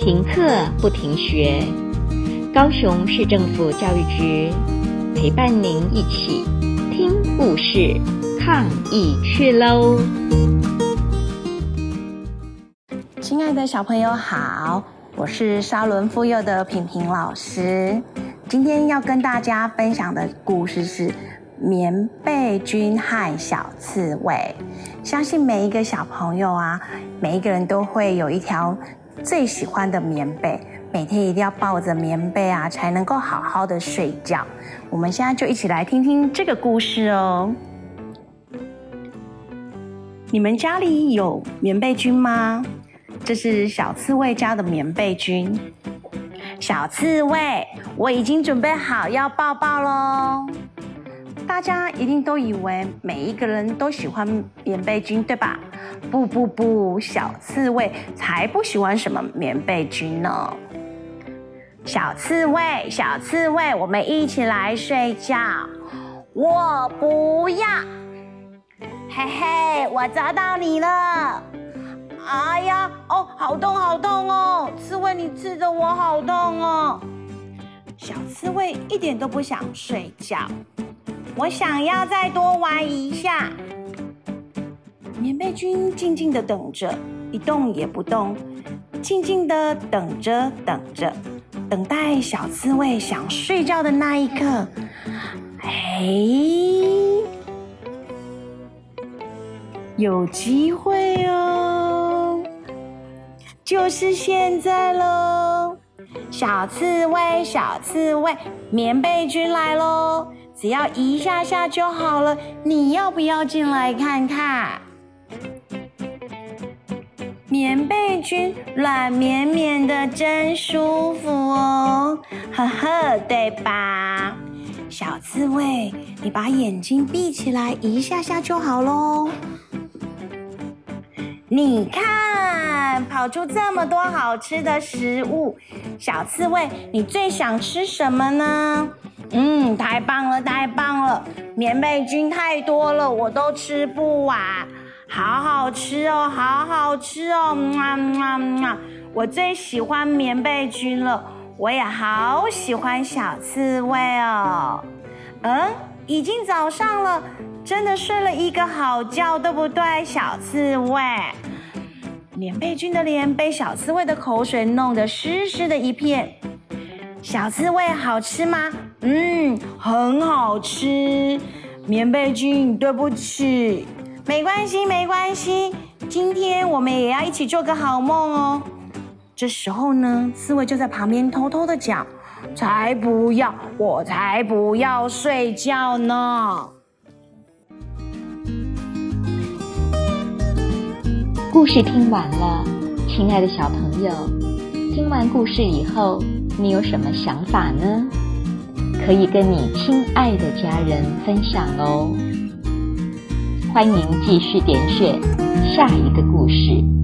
停课不停学，高雄市政府教育局陪伴您一起听故事、抗疫去喽！亲爱的小朋友好，我是沙伦附幼的萍萍老师，今天要跟大家分享的故事是。棉被菌害小刺猬，相信每一个小朋友啊，每一个人都会有一条最喜欢的棉被，每天一定要抱着棉被啊，才能够好好的睡觉。我们现在就一起来听听这个故事哦。你们家里有棉被菌吗？这是小刺猬家的棉被菌。小刺猬，我已经准备好要抱抱喽。大家一定都以为每一个人都喜欢棉被菌，对吧？不不不，小刺猬才不喜欢什么棉被菌呢。小刺猬，小刺猬，我们一起来睡觉。我不要。嘿嘿，我抓到你了。哎呀，哦，好痛，好痛哦！刺猬，你刺得我好痛哦。小刺猬一点都不想睡觉。我想要再多玩一下。棉被君静静的等着，一动也不动，静静的等着，等着，等待小刺猬想睡觉的那一刻。哎，有机会哦，就是现在喽！小刺猬，小刺猬，棉被君来喽！只要一下下就好了，你要不要进来看看？棉被菌软绵绵的，真舒服哦，呵呵，对吧？小刺猬，你把眼睛闭起来，一下下就好喽。你看，跑出这么多好吃的食物，小刺猬，你最想吃什么呢？嗯，太棒了，太棒了！棉被菌太多了，我都吃不完。好好吃哦，好好吃哦！嘛嘛嘛！我最喜欢棉被菌了，我也好喜欢小刺猬哦。嗯，已经早上了，真的睡了一个好觉，对不对，小刺猬？棉被菌的脸被小刺猬的口水弄得湿湿的一片。小刺猬好吃吗？嗯，很好吃。棉被菌，对不起，没关系，没关系。今天我们也要一起做个好梦哦。这时候呢，刺猬就在旁边偷偷的讲：“才不要，我才不要睡觉呢。”故事听完了，亲爱的小朋友，听完故事以后。你有什么想法呢？可以跟你亲爱的家人分享哦。欢迎继续点选下一个故事。